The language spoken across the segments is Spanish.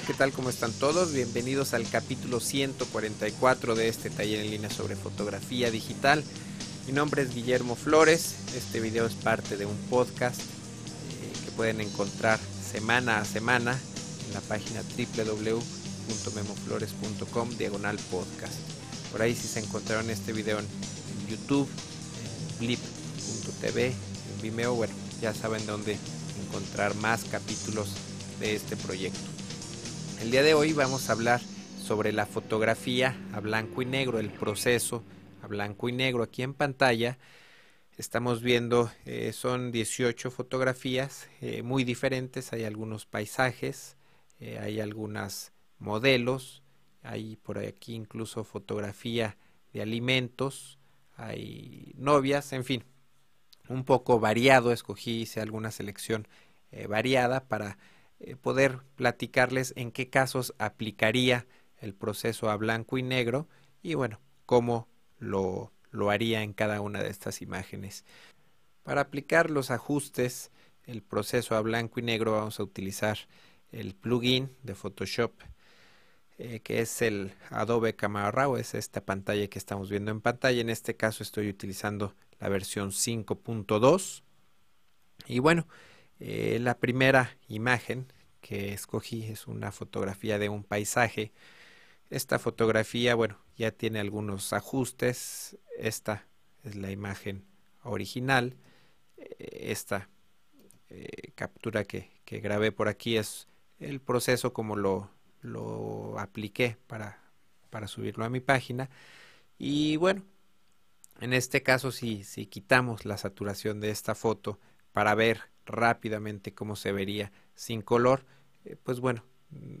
¿qué tal? ¿Cómo están todos? Bienvenidos al capítulo 144 de este taller en línea sobre fotografía digital. Mi nombre es Guillermo Flores. Este video es parte de un podcast eh, que pueden encontrar semana a semana en la página www.memoflores.com diagonal podcast. Por ahí si se encontraron este video en, YouTube, en blip.tv, en Vimeo, bueno, ya saben dónde encontrar más capítulos de este proyecto. El día de hoy vamos a hablar sobre la fotografía a blanco y negro, el proceso a blanco y negro. Aquí en pantalla estamos viendo, eh, son 18 fotografías eh, muy diferentes, hay algunos paisajes, eh, hay algunos modelos, hay por aquí incluso fotografía de alimentos, hay novias, en fin, un poco variado, escogí, hice alguna selección variada para eh, poder platicarles en qué casos aplicaría el proceso a blanco y negro y bueno, cómo lo, lo haría en cada una de estas imágenes. Para aplicar los ajustes, el proceso a blanco y negro vamos a utilizar el plugin de Photoshop eh, que es el Adobe Camera Raw, es esta pantalla que estamos viendo en pantalla. En este caso estoy utilizando la versión 5.2 y bueno, eh, la primera imagen que escogí es una fotografía de un paisaje. Esta fotografía, bueno, ya tiene algunos ajustes. Esta es la imagen original. Eh, esta eh, captura que, que, grabé por aquí es el proceso como lo, lo apliqué para, para subirlo a mi página. Y bueno, en este caso si, si quitamos la saturación de esta foto para ver rápidamente cómo se vería sin color, eh, pues bueno, mm,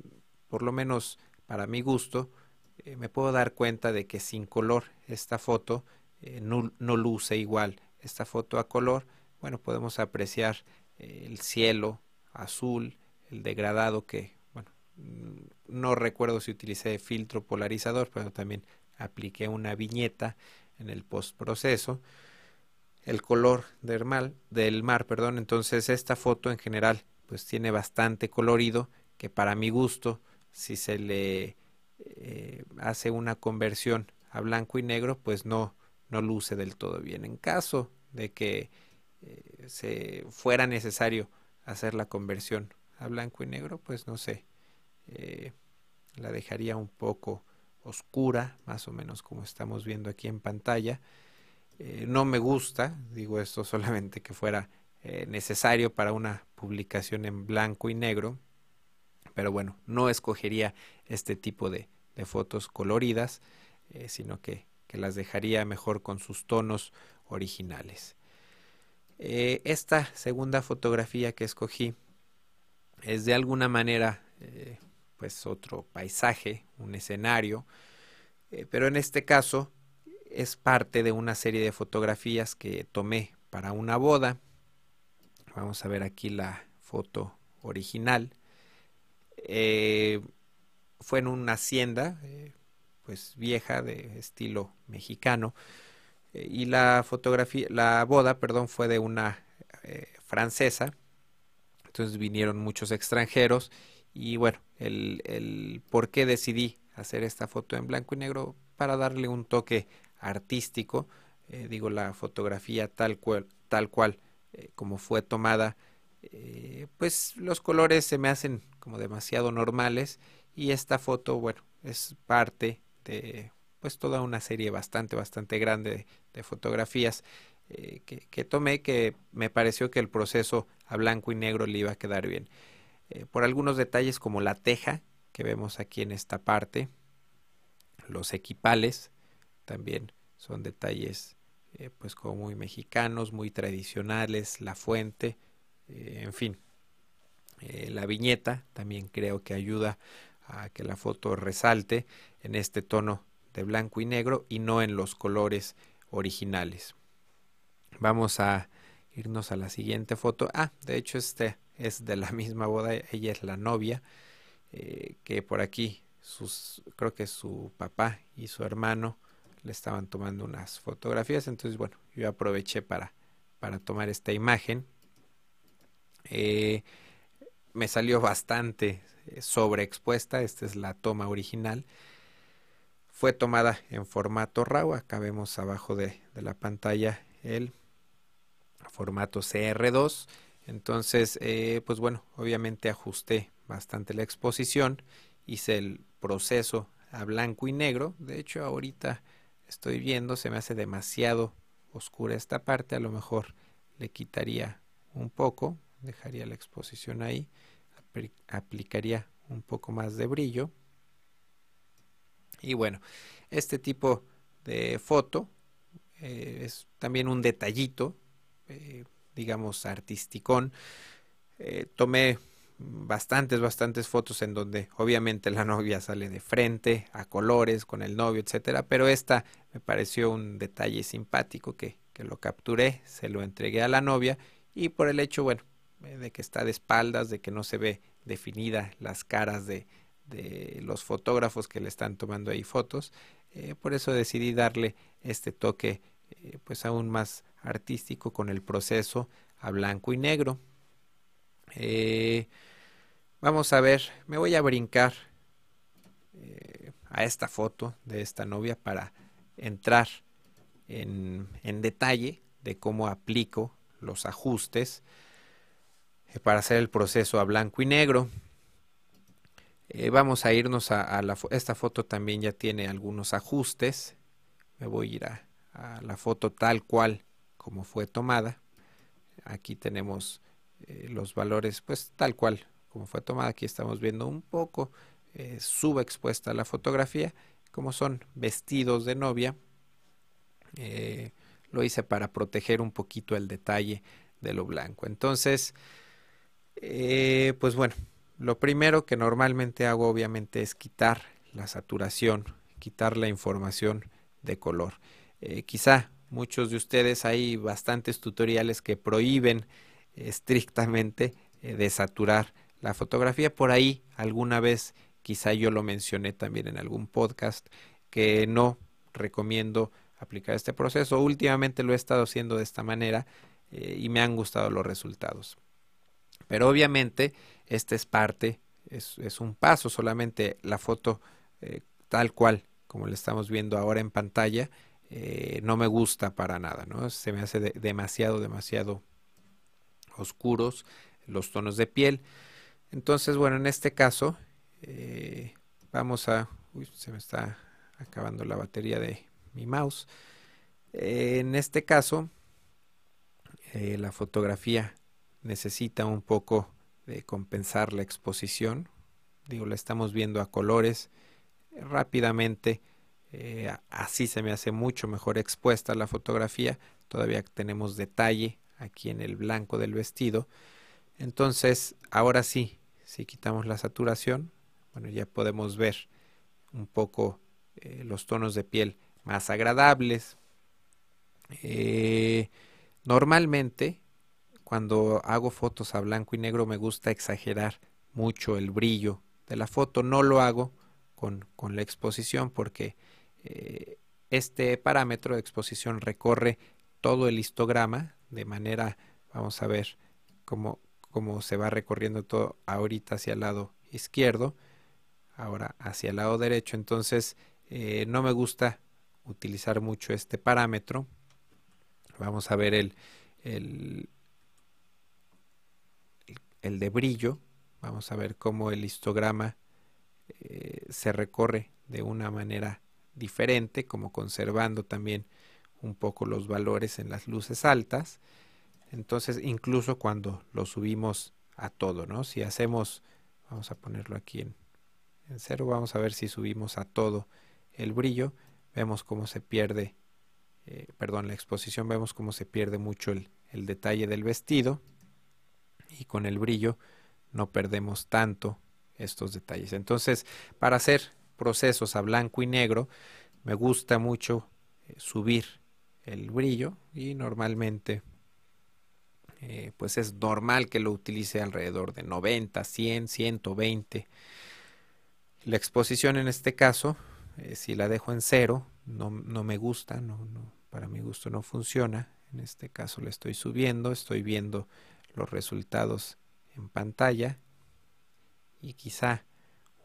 por lo menos para mi gusto, eh, me puedo dar cuenta de que sin color esta foto eh, no, no, luce igual. Esta foto a color, bueno, podemos apreciar el cielo azul, el degradado que, bueno, mm, no recuerdo si utilicé filtro polarizador, pero también apliqué una viñeta en el postproceso el color del mar, del mar, perdón. Entonces esta foto en general pues tiene bastante colorido que para mi gusto si se le eh, hace una conversión a blanco y negro pues no no luce del todo bien. En caso de que eh, se fuera necesario hacer la conversión a blanco y negro pues no sé eh, la dejaría un poco oscura más o menos como estamos viendo aquí en pantalla eh, no me gusta, digo esto solamente que fuera eh, necesario para una publicación en blanco y negro, pero bueno, no escogería este tipo de, fotos coloridas, eh, sino que, que, las dejaría mejor con sus tonos originales. esta segunda fotografía que escogí es de alguna manera pues otro paisaje, un escenario, pero en este caso es parte de una serie de fotografías que tomé para una boda. Vamos a ver aquí la foto original. Eh, fue en una hacienda, eh, pues vieja, de estilo mexicano. Eh, y la fotografía, la boda, perdón, fue de una francesa. Entonces vinieron muchos extranjeros. Y bueno, el, el por qué decidí hacer esta foto en blanco y negro para darle un toque artístico, eh, digo la fotografía tal cual, tal cual eh, como fue tomada, eh, pues los colores se me hacen como demasiado normales y esta foto, bueno, es parte de pues toda una serie bastante, bastante grande de, fotografías que, que, tomé que me pareció que el proceso a blanco y negro le iba a quedar bien. por algunos detalles como la teja que vemos aquí en esta parte, los equipales, también son detalles eh, pues como muy mexicanos, muy tradicionales, la fuente, eh, en fin. Eh, la viñeta también creo que ayuda a que la foto resalte en este tono de blanco y negro y no en los colores originales. Vamos a irnos a la siguiente foto. Ah, de hecho este es de la misma boda, ella es la novia, que por aquí sus, creo que su papá y su hermano le estaban tomando unas fotografías. Entonces, bueno, yo aproveché para, para tomar esta imagen. Eh, me salió bastante eh, sobreexpuesta, esta es la toma original. Fue tomada en formato RAW, acá vemos abajo de, la pantalla el formato CR2. Entonces, eh, pues bueno, obviamente ajusté bastante la exposición, hice el proceso a blanco y negro. De hecho, ahorita estoy viendo, se me hace demasiado oscura esta parte, a lo mejor le quitaría un poco, dejaría la exposición ahí, aplicaría un poco más de brillo. Y bueno, este tipo de foto eh, es también un detallito, eh, digamos, artisticón. Eh, tomé bastantes, bastantes fotos en donde obviamente la novia sale de frente, a colores, con el novio, etcétera, pero esta me pareció un detalle simpático que, que lo capturé, se lo entregué a la novia y por el hecho, bueno, de que está de espaldas, de que no se ve definida las caras de, de los fotógrafos que le están tomando ahí fotos, eh, por eso decidí darle este toque eh, pues aún más artístico con el proceso a blanco y negro. Eh, vamos a ver, me voy a brincar eh, a esta foto de esta novia para entrar en, detalle de cómo aplico los ajustes eh, para hacer el proceso a blanco y negro. vamos a irnos a, la esta foto también ya tiene algunos ajustes. Me voy a ir a la foto tal cual como fue tomada. Aquí tenemos eh, los valores pues tal cual como fue tomada. Aquí estamos viendo un poco eh, subexpuesta la fotografía, como son vestidos de novia. Eh, lo hice para proteger un poquito el detalle de lo blanco. Entonces, pues bueno, lo primero que normalmente hago obviamente es quitar la saturación, quitar la información de color. quizá muchos de ustedes hay bastantes tutoriales que prohíben estrictamente eh, de saturar la fotografía. Por ahí alguna vez, quizá yo lo mencioné también en algún podcast, que no recomiendo aplicar este proceso. Últimamente lo he estado haciendo de esta manera eh, y me han gustado los resultados. Pero obviamente este es parte, es, un paso, solamente la foto eh, tal cual como le estamos viendo ahora en pantalla, no me gusta para nada, ¿no? Se me hace demasiado, demasiado oscuros los tonos de piel. Entonces, bueno, en este caso eh, vamos a... Se me está acabando la batería de mi mouse. Eh, en este caso, eh, la fotografía necesita un poco de compensar la exposición. Digo, la estamos viendo a colores rápidamente. así se me hace mucho mejor expuesta la fotografía. Todavía tenemos detalle aquí en el blanco del vestido. Entonces, ahora sí, si quitamos la saturación, bueno, ya podemos ver un poco eh, los tonos de piel más agradables. Eh, normalmente, cuando hago fotos a blanco y negro, me gusta exagerar mucho el brillo de la foto. No lo hago con, la exposición porque eh, este parámetro de exposición recorre todo el histograma de manera, vamos a ver cómo, cómo se va recorriendo todo ahorita hacia el lado izquierdo, ahora hacia el lado derecho. Entonces, eh, no me gusta utilizar mucho este parámetro. Vamos a ver el, el, el de brillo. Vamos a ver cómo el histograma eh, se recorre de una manera diferente, como conservando también un poco los valores en las luces altas. Entonces, incluso cuando lo subimos a todo, ¿no? Si hacemos, vamos a ponerlo aquí en, cero, vamos a ver si subimos a todo el brillo, vemos cómo se pierde, eh, perdón, la exposición, vemos cómo se pierde mucho el, el detalle del vestido y con el brillo no perdemos tanto estos detalles. Entonces, para hacer procesos a blanco y negro, me gusta mucho eh, subir el brillo y normalmente eh, pues es normal que lo utilice alrededor de 90, 100, 120. La exposición en este caso, eh, si la dejo en cero, no, no me gusta, no, no, para mi gusto no funciona. En este caso le estoy subiendo, estoy viendo los resultados en pantalla y quizá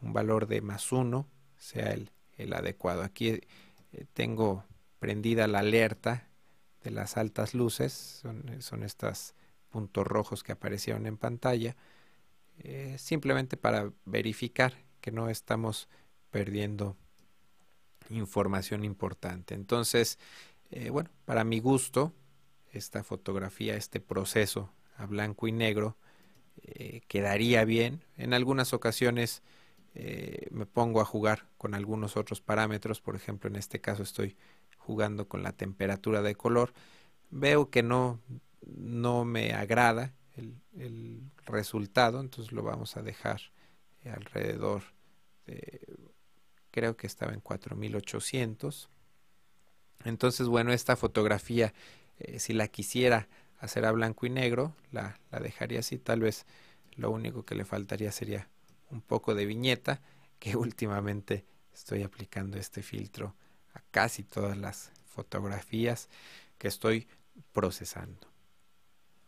un valor de más uno sea el, adecuado. Aquí eh, tengo prendida la alerta de las altas luces, son, son estos puntos rojos que aparecieron en pantalla, eh, simplemente para verificar que no estamos perdiendo información importante. Entonces, eh, bueno, para mi gusto, esta fotografía, este proceso a blanco y negro, eh, quedaría bien. En algunas ocasiones me pongo a jugar con algunos otros parámetros, por ejemplo, en este caso estoy jugando con la temperatura de color. Veo que no, no me agrada el, resultado, entonces lo vamos a dejar alrededor de creo que estaba en 4800. Entonces, bueno, esta fotografía, eh, si la quisiera hacer a blanco y negro, la, la dejaría así. Tal vez lo único que le faltaría sería un poco de viñeta, que últimamente estoy aplicando este filtro a casi todas las fotografías que estoy procesando.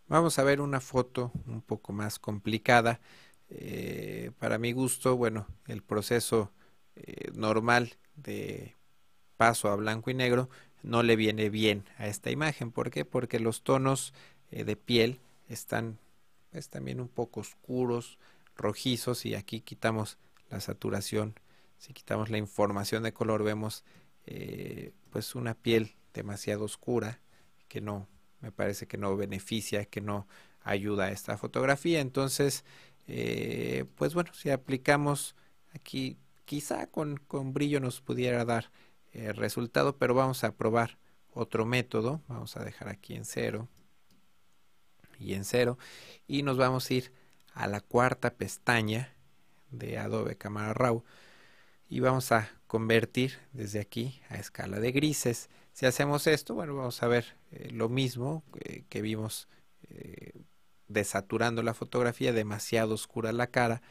Vamos a ver una foto un poco más complicada. Eh, para mi gusto, bueno, el proceso eh, normal de paso a blanco y negro no le viene bien a esta imagen. ¿Por qué? Porque los tonos eh, de piel están pues, también un poco oscuros, rojizos y aquí quitamos la saturación. Si quitamos la información de color vemos eh, pues una piel demasiado oscura que no me parece que no beneficia, que no ayuda a esta fotografía. Entonces, pues bueno, si aplicamos aquí quizá con, brillo nos pudiera dar el eh, resultado, pero vamos a probar otro método. Vamos a dejar aquí en cero y en cero y nos vamos a ir a la cuarta pestaña de Adobe Camera Raw y vamos a convertir desde aquí a escala de grises. Si hacemos esto, bueno, vamos a ver eh, lo mismo eh, que vimos desaturando la fotografía, demasiado oscura la cara,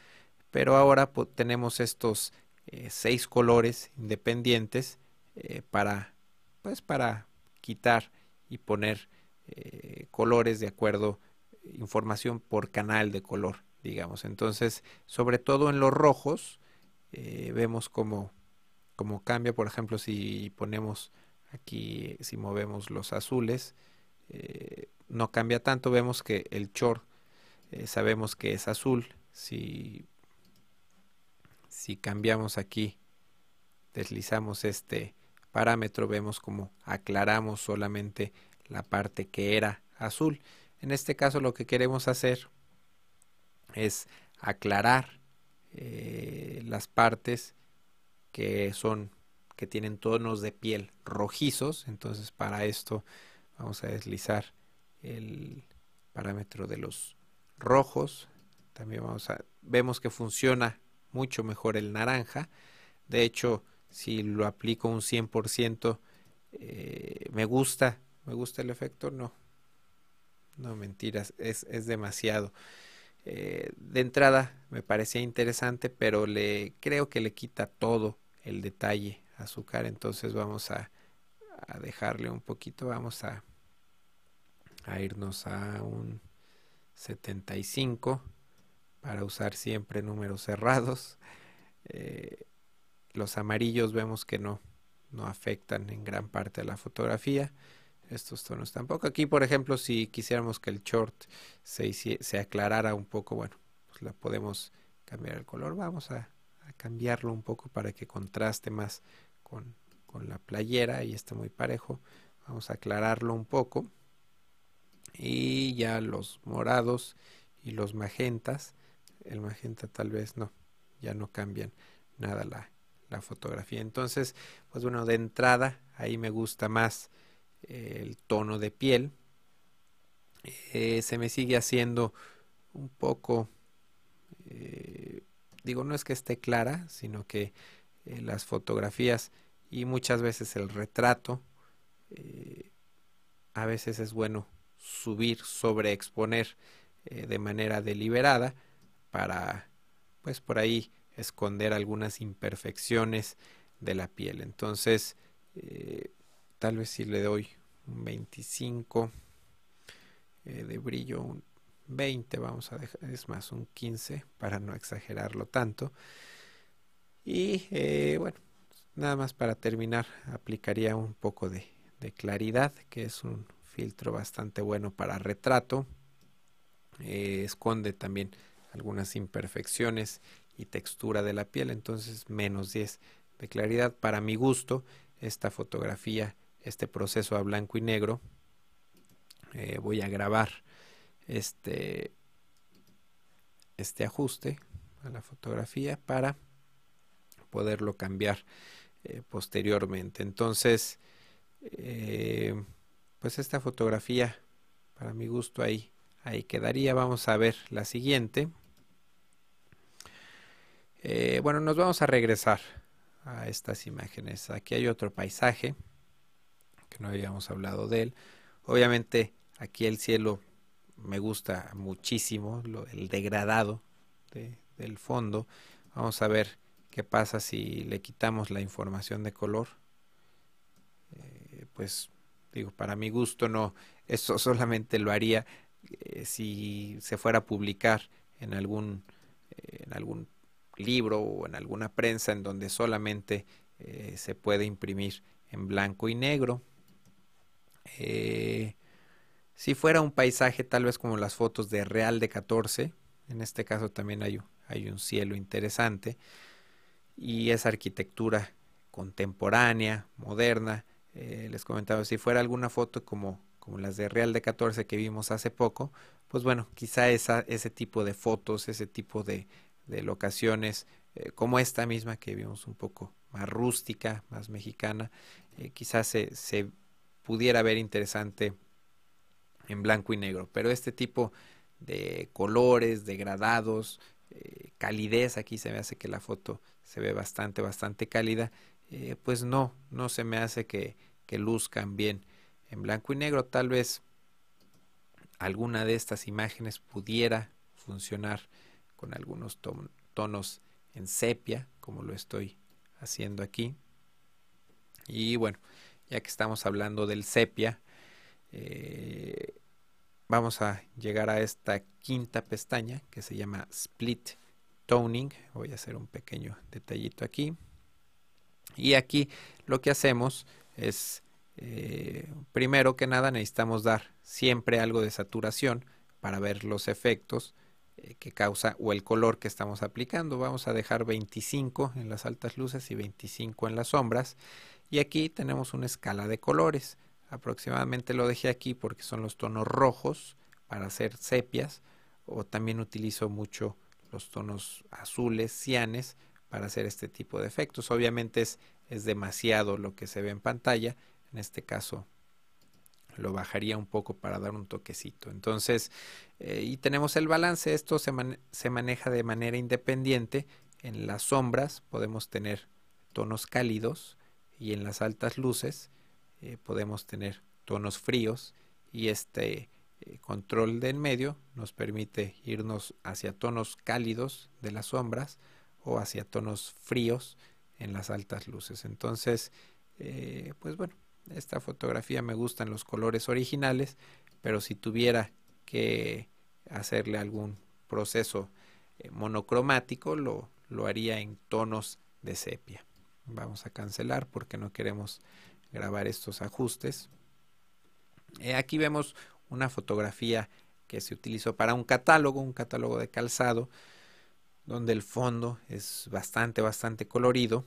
pero ahora tenemos estos eh, seis colores independientes eh, para pues para quitar y poner eh, colores de acuerdo información por canal de color digamos entonces sobre todo en los rojos vemos como como cambia. Por ejemplo si ponemos aquí si movemos los azules no cambia tanto. Vemos que el short sabemos que es azul. Si si cambiamos aquí, deslizamos este parámetro, vemos como aclaramos solamente la parte que era azul. En este caso lo que queremos hacer es aclarar eh, las partes que son que tienen tonos de piel rojizos entonces para esto vamos a deslizar el parámetro de los rojos también vamos a vemos que funciona mucho mejor el naranja. De hecho, si lo aplico un 100%, eh, me gusta, me gusta el efecto, no. No, mentiras, es, es demasiado. Eh, de entrada me parecía interesante, pero le creo que le quita todo el detalle azúcar. Entonces vamos a, a dejarle un poquito, vamos a, a irnos a un 75 para usar siempre números cerrados. Eh, los amarillos vemos que no, no afectan en gran parte a la fotografía. Estos tonos tampoco. Aquí, por ejemplo, si quisiéramos que el short se, se aclarara un poco, bueno, pues la podemos cambiar el color. Vamos a, cambiarlo un poco para que contraste más con, con la playera y esté muy parejo. Vamos a aclararlo un poco. Y ya los morados y los magentas el magenta tal vez no, ya no cambian nada la, fotografía. Entonces, pues bueno, de entrada ahí me gusta más el tono de piel. Eh, se me sigue haciendo un poco, eh, digo, no es que esté clara, sino que las fotografías y muchas veces el retrato, a veces es bueno subir, sobreexponer de manera deliberada para, pues por ahí, esconder algunas imperfecciones de la piel. Entonces, eh, tal vez si le doy un 25 eh, de brillo, un 20, vamos a dejar, es más un 15 para no exagerarlo tanto. Y eh, bueno, nada más para terminar, aplicaría un poco de, claridad, que es un filtro bastante bueno para retrato. Eh, esconde también algunas imperfecciones y textura de la piel, entonces menos 10 de claridad. Para mi gusto, esta fotografía, este proceso a blanco y negro, eh, voy a grabar este, este ajuste a la fotografía para poderlo cambiar eh, posteriormente. Entonces, eh, pues esta fotografía, para mi gusto, ahí, ahí quedaría. Vamos a ver la siguiente. Bueno, nos vamos a regresar a estas imágenes. Aquí hay otro paisaje que no habíamos hablado de él. Obviamente aquí el cielo me gusta muchísimo, el degradado del fondo. Vamos a ver qué pasa si le quitamos la información de color. Eh, pues digo, para mi gusto no, eso solamente lo haría eh, si se fuera a publicar en algún, en algún libro o en alguna prensa en donde solamente eh, se puede imprimir en blanco y negro. Eh, si fuera un paisaje tal vez como las fotos de Real de 14, en este caso también hay, hay un cielo interesante y esa arquitectura contemporánea, moderna. Eh, les comentaba, si fuera alguna foto como, como las de Real de 14 que vimos hace poco, pues bueno, quizá esa, ese tipo de fotos, ese tipo de, de locaciones eh, como esta misma que vimos un poco más rústica, más mexicana, eh, quizás se, se, pudiera ver interesante en blanco y negro, pero este tipo de colores, degradados, eh, calidez, aquí se me hace que la foto se ve bastante, bastante cálida, pues no, no se me hace que luzcan bien en blanco y negro, tal vez alguna de estas imágenes pudiera funcionar con algunos tonos en sepia, como lo estoy haciendo aquí. Y bueno, ya que estamos hablando del sepia, eh, vamos a llegar a esta quinta pestaña que se llama Split Toning. Voy a hacer un pequeño detallito aquí. Y aquí lo que hacemos es, eh, primero que nada, necesitamos dar siempre algo de saturación para ver los efectos eh, que causa o el color que estamos aplicando. Vamos a dejar 25 en las altas luces y 25 en las sombras. Y aquí tenemos una escala de colores. Aproximadamente lo dejé aquí porque son los tonos rojos para hacer sepias. O también utilizo mucho los tonos azules, cianes, para hacer este tipo de efectos. Obviamente es, es demasiado lo que se ve en pantalla. En este caso lo bajaría un poco para dar un toquecito. Entonces, eh, y tenemos el balance, esto se, se, maneja de manera independiente. En las sombras podemos tener tonos cálidos y en las altas luces eh, podemos tener tonos fríos y este eh, control de en medio nos permite irnos hacia tonos cálidos de las sombras o hacia tonos fríos en las altas luces. Entonces, pues bueno, esta fotografía me gustan los colores originales, pero si tuviera que hacerle algún proceso eh, monocromático, lo, lo haría en tonos de sepia. Vamos a cancelar porque no queremos grabar estos ajustes. Eh, aquí vemos una fotografía que se utilizó para un catálogo, un catálogo de calzado, donde el fondo es bastante, bastante colorido.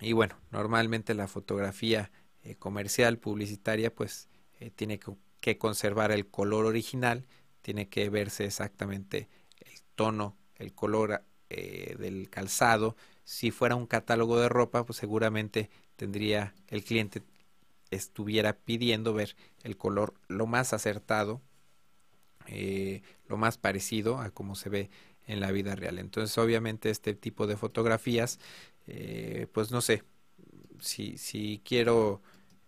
Y bueno, normalmente la fotografía eh, comercial, publicitaria, pues eh, tiene que, conservar el color original, tiene que verse exactamente el tono, el color del calzado. Si fuera un catálogo de ropa, pues seguramente tendría el cliente estuviera pidiendo ver el color lo más acertado, lo más parecido a como se ve en la vida real. Entonces, obviamente, este tipo de fotografías, pues no sé, si, si quiero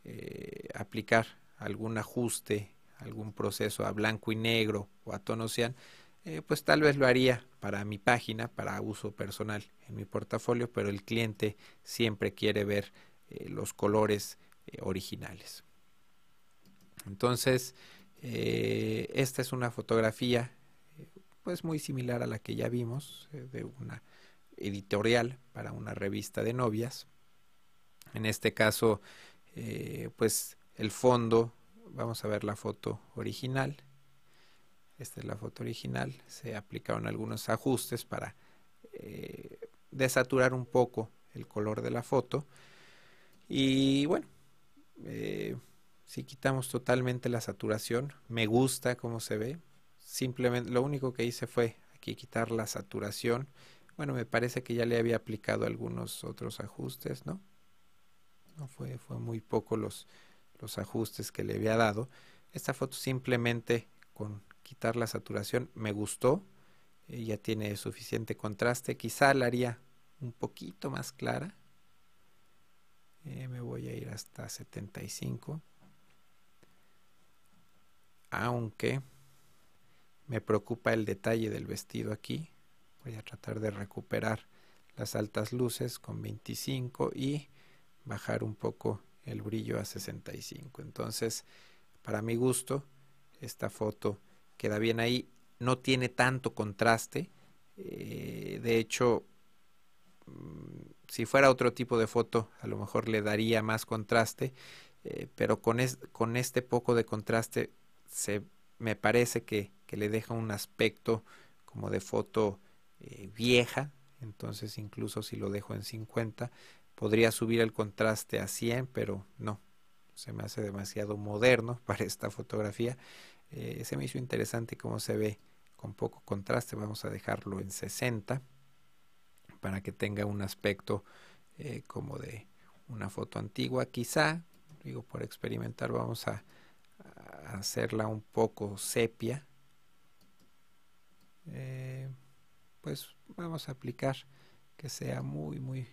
eh, aplicar algún ajuste, algún proceso a blanco y negro o a tono cian, eh, pues tal vez lo haría para mi página, para uso personal en mi portafolio, pero el cliente siempre quiere ver eh, los colores originales. Entonces, Eh, esta es una fotografía pues muy similar a la que ya vimos de una editorial para una revista de novias. En este caso, pues el fondo, vamos a ver la foto original. Esta es la foto original. Se aplicaron algunos ajustes para desaturar un poco el color de la foto. Y bueno, eh, si quitamos totalmente la saturación, me gusta cómo se ve. Simplemente lo único que hice fue aquí quitar la saturación. Bueno, me parece que ya le había aplicado algunos otros ajustes, ¿no? No fue, fue muy poco los, los ajustes que le había dado. Esta foto simplemente con quitar la saturación me gustó. Eh, ya tiene suficiente contraste. Quizá la haría un poquito más clara. Eh, me voy a ir hasta 75. Aunque me preocupa el detalle del vestido aquí. Voy a tratar de recuperar las altas luces con 25 y bajar un poco el brillo a 65. Entonces, para mi gusto, esta foto queda bien ahí. No tiene tanto contraste. Eh, de hecho, Mm, si fuera otro tipo de foto, a lo mejor le daría más contraste, eh, pero con, con este poco de contraste se, me parece que, le deja un aspecto como de foto eh, vieja, entonces incluso si lo dejo en 50, podría subir el contraste a 100, pero no, se me hace demasiado moderno para esta fotografía. Eh, se me hizo interesante cómo se ve con poco contraste, vamos a dejarlo en 60 para que tenga un aspecto eh, como de una foto antigua. Quizá, digo, por experimentar vamos a, hacerla un poco sepia. Eh, pues vamos a aplicar que sea muy, muy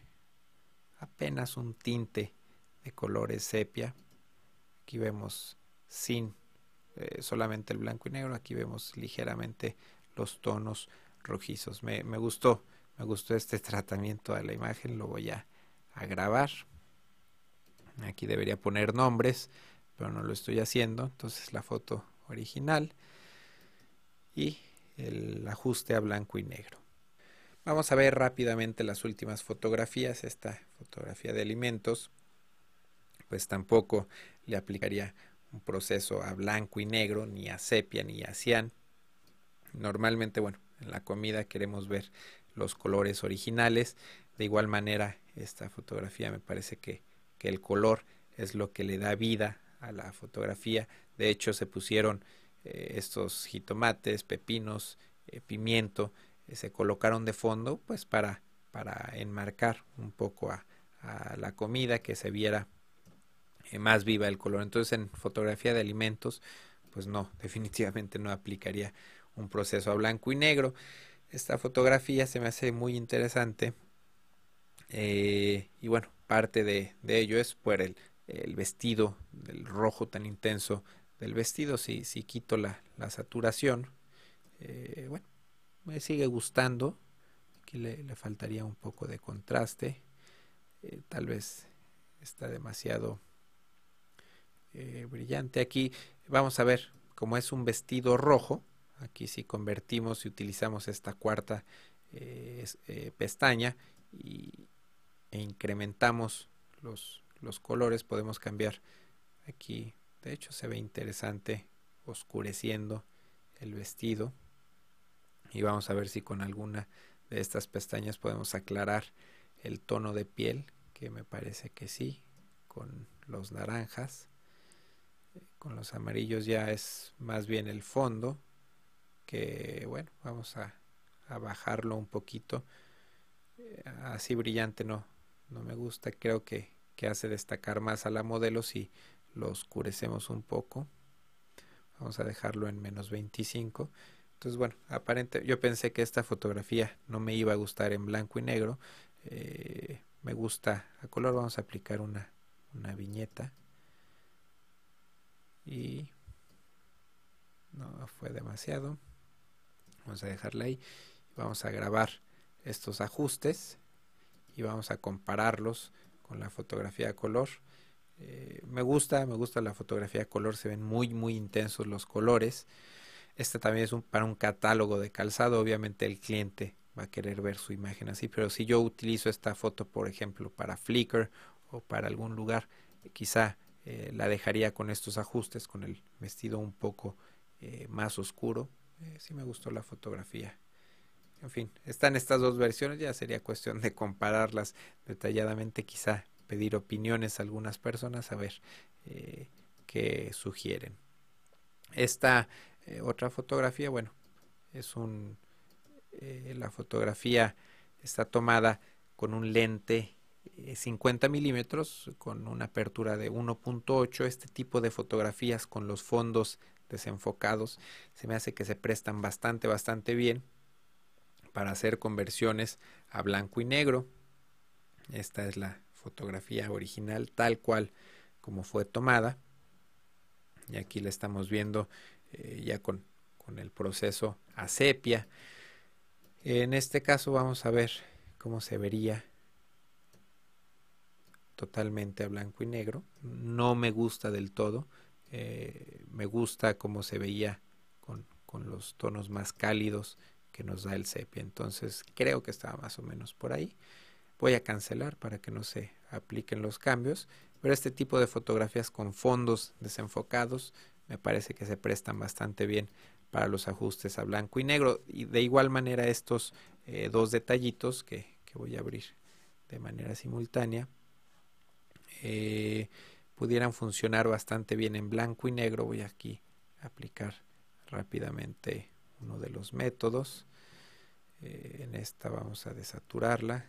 apenas un tinte de colores sepia. Aquí vemos sin eh, solamente el blanco y negro. Aquí vemos ligeramente los tonos rojizos. Me, gustó me gustó este tratamiento de la imagen, lo voy a, grabar. Aquí debería poner nombres, pero no lo estoy haciendo. Entonces la foto original y el ajuste a blanco y negro. Vamos a ver rápidamente las últimas fotografías. Esta fotografía de alimentos, pues tampoco le aplicaría un proceso a blanco y negro, ni a sepia, ni a cian. Normalmente, bueno, en la comida queremos ver los colores originales. De igual manera, esta fotografía me parece que, el color es lo que le da vida a la fotografía. De hecho, se pusieron eh, estos jitomates, pepinos, eh, pimiento, eh, se colocaron de fondo, pues para, para enmarcar un poco a la comida, que se viera más viva el color. Entonces, en fotografía de alimentos, pues no, definitivamente no aplicaría un proceso a blanco y negro. Esta fotografía se me hace muy interesante. Eh, y bueno, parte de, ello es por el, vestido, del rojo tan intenso del vestido. Si, si quito la, saturación, eh, bueno, me sigue gustando. Aquí le, faltaría un poco de contraste. Eh, tal vez está demasiado brillante. Aquí vamos a ver, como es un vestido rojo, Aquí si convertimos y utilizamos esta cuarta eh, eh, pestaña y, e incrementamos los, los colores, podemos cambiar aquí. De hecho se ve interesante oscureciendo el vestido. Y vamos a ver si con alguna de estas pestañas podemos aclarar el tono de piel, que me parece que sí, con los naranjas. Con los amarillos ya es más bien el fondo que bueno, vamos a, bajarlo un poquito. Eh, así brillante no, no me gusta, creo que, hace destacar más a la modelo si lo oscurecemos un poco. Vamos a dejarlo en menos 25. Entonces, bueno, aparente, yo pensé que esta fotografía no me iba a gustar en blanco y negro. Eh, me gusta a color. Vamos a aplicar una, una viñeta. Y no fue demasiado. Vamos a dejarla ahí. Vamos a grabar estos ajustes y vamos a compararlos con la fotografía de color. Eh, me gusta, me gusta la fotografía de color, se ven muy, muy intensos los colores. Este también es para un catálogo de calzado, obviamente el cliente va a querer ver su imagen así, pero si yo utilizo esta foto, por ejemplo, para Flickr o para algún lugar, quizá eh, la dejaría con estos ajustes, con el vestido un poco eh, más oscuro. Eh, sí me gustó la fotografía. En fin, están estas dos versiones, ya sería cuestión de compararlas detalladamente, quizá pedir opiniones a algunas personas, a ver qué sugieren. Esta otra fotografía, bueno, es un... la fotografía está tomada con un lente 50 milímetros con una apertura de 1.8 este tipo de fotografías con los fondos desenfocados se me hace que se prestan bastante bastante bien para hacer conversiones a blanco y negro. Esta es la fotografía original tal cual como fue tomada. Y aquí la estamos viendo eh, ya con, con el proceso a sepia. En este caso vamos a ver cómo se vería totalmente a blanco y negro. No me gusta del todo. Eh, me gusta cómo se veía con, con, los tonos más cálidos que nos da el sepia. Entonces creo que estaba más o menos por ahí. Voy a cancelar para que no se apliquen los cambios. Pero este tipo de fotografías con fondos desenfocados me parece que se prestan bastante bien para los ajustes a blanco y negro. Y de igual manera estos eh, dos detallitos que, que voy a abrir de manera simultánea eh, pudieran funcionar bastante bien en blanco y negro. Voy aquí a aplicar rápidamente uno de los métodos. Eh, en esta vamos a desaturarla.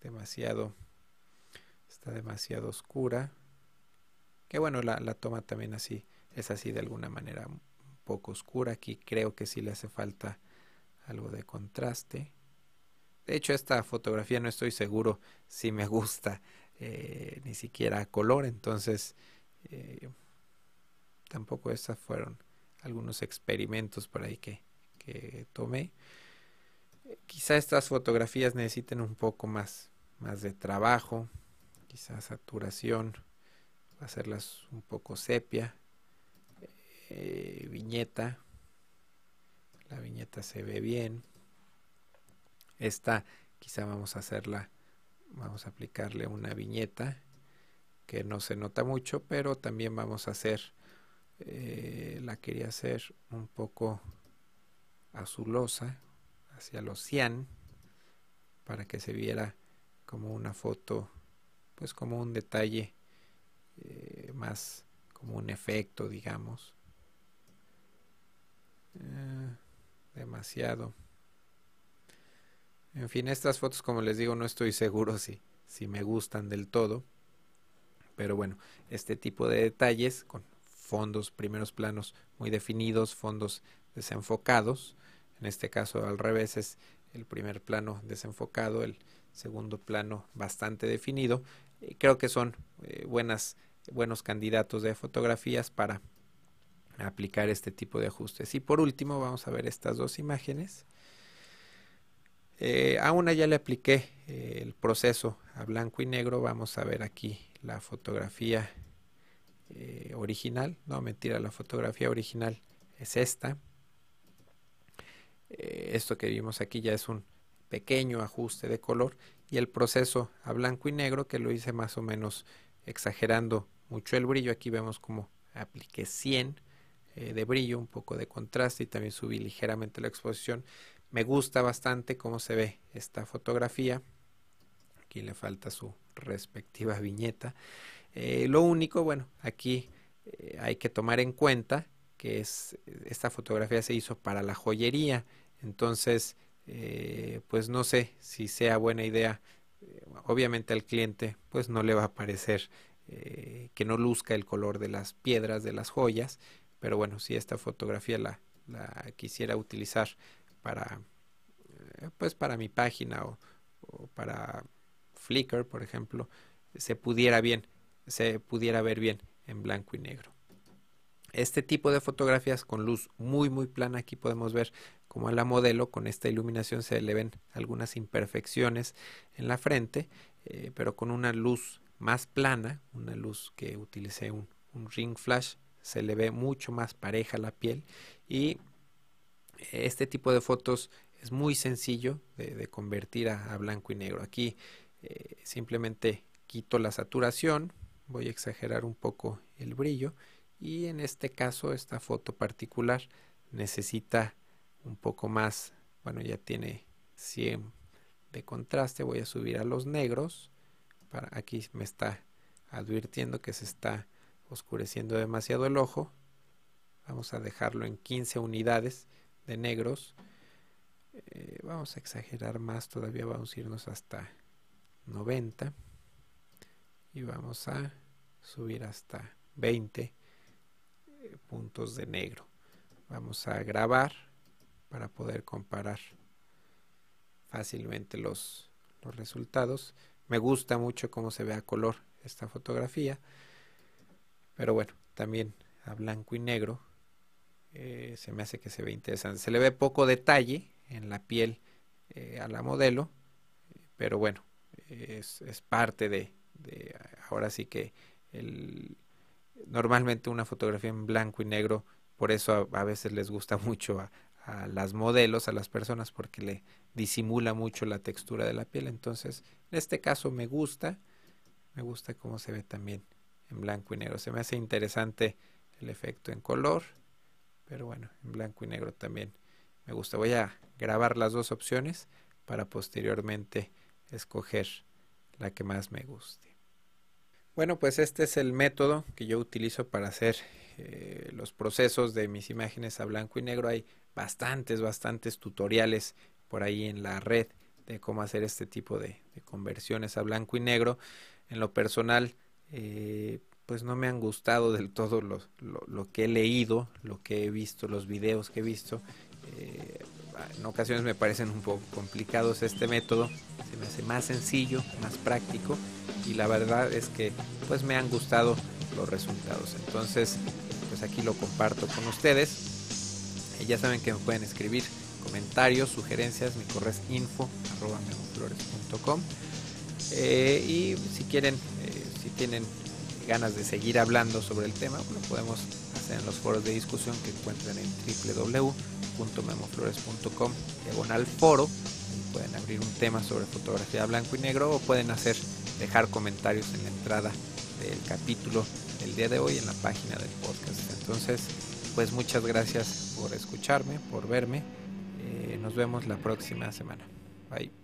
Demasiado, está demasiado oscura. Que bueno, la, la toma también así, es así de alguna manera un poco oscura. Aquí creo que sí le hace falta algo de contraste. De hecho, esta fotografía no estoy seguro si me gusta. Eh, ni siquiera color, entonces eh, tampoco estos fueron algunos experimentos por ahí que, que tomé. quizá estas fotografías necesiten un poco más, más de trabajo, quizá saturación, hacerlas un poco sepia, eh, viñeta, la viñeta se ve bien, esta quizá vamos a hacerla vamos a aplicarle una viñeta que no se nota mucho pero también vamos a hacer eh, la quería hacer un poco azulosa hacia los cian para que se viera como una foto pues como un detalle eh, más como un efecto digamos. Eh, demasiado en fin, estas fotos, como les digo, no estoy seguro si, si me gustan del todo. Pero bueno, este tipo de detalles con fondos, primeros planos muy definidos, fondos desenfocados. En este caso al revés es el primer plano desenfocado, el segundo plano bastante definido. creo que son eh, buenas, buenos candidatos de fotografías para aplicar este tipo de ajustes. Y por último vamos a ver estas dos imágenes. Eh, a una ya le apliqué eh, el proceso a blanco y negro. Vamos a ver aquí la fotografía eh, original. No, mentira, la fotografía original es esta. esto que vimos aquí ya es un pequeño ajuste de color. Y el proceso a blanco y negro que lo hice más o menos exagerando mucho el brillo. Aquí vemos como apliqué 100 de brillo, un poco de contraste y también subí ligeramente la exposición me gusta bastante cómo se ve esta fotografía. Aquí le falta su respectiva viñeta. Eh, lo único, bueno, aquí eh, hay que tomar en cuenta que es, esta fotografía se hizo para la joyería. Entonces, eh, pues no sé si sea buena idea. obviamente al cliente pues no le va a parecer que no luzca el color de las piedras, de las joyas. Pero bueno, si esta fotografía la, la quisiera utilizar para eh, pues para mi página o, para Flickr, por ejemplo, se pudiera bien, se pudiera ver bien en blanco y negro. Este tipo de fotografías con luz muy muy plana, aquí podemos ver como a la modelo con esta iluminación se le ven algunas imperfecciones en la frente, eh, pero con una luz más plana, una luz que utilicé un, ring flash, se le ve mucho más pareja la piel y este tipo de fotos es muy sencillo de, convertir a, blanco y negro. Aquí eh, simplemente quito la saturación, voy a exagerar un poco el brillo y en este caso esta foto particular necesita un poco más, bueno ya tiene 100 de contraste, voy a subir a los negros, para aquí me está advirtiendo que se está oscureciendo demasiado el ojo, vamos a dejarlo en 15 unidades de negros, eh, vamos a exagerar más todavía, vamos a irnos hasta 90 y vamos a subir hasta 20 eh, puntos de negro. Vamos a grabar para poder comparar fácilmente los, los resultados. Me gusta mucho cómo se ve a color esta fotografía, pero bueno, también a blanco y negro eh, se me hace que se ve interesante. Se le ve poco detalle en la piel eh, a la modelo, pero bueno, es, es parte de, ahora sí que el, normalmente una fotografía en blanco y negro, por eso a, veces les gusta mucho a, a, las modelos, a las personas, porque le disimula mucho la textura de la piel. Entonces, en este caso me gusta, me gusta cómo se ve también en blanco y negro. Se me hace interesante el efecto en color, pero bueno, en blanco y negro también me gusta. Voy a grabar las dos opciones para posteriormente escoger la que más me guste. Bueno, pues este es el método que yo utilizo para hacer eh, los procesos de mis imágenes a blanco y negro. Hay bastantes, bastantes tutoriales por ahí en la red de cómo hacer este tipo de, conversiones a blanco y negro. En lo personal, eh, pues no me han gustado del todo lo, lo, que he leído, lo que he visto, los videos que he visto. Eh, en ocasiones me parecen un poco complicados este método, se me hace más sencillo, más práctico y la verdad es que pues me han gustado los resultados. Entonces, pues aquí lo comparto con ustedes. Y ya saben que me pueden escribir comentarios, sugerencias, mi correo es info eh, y si quieren, eh, si tienen ganas de seguir hablando sobre el tema, lo podemos hacer en los foros de discusión que encuentran en www.memoflores.com diagonal foro. pueden abrir un tema sobre fotografía blanco y negro o pueden hacer dejar comentarios en la entrada del capítulo del día de hoy en la página del podcast. Entonces, pues muchas gracias por escucharme, por verme. Eh, nos vemos la próxima semana. Bye.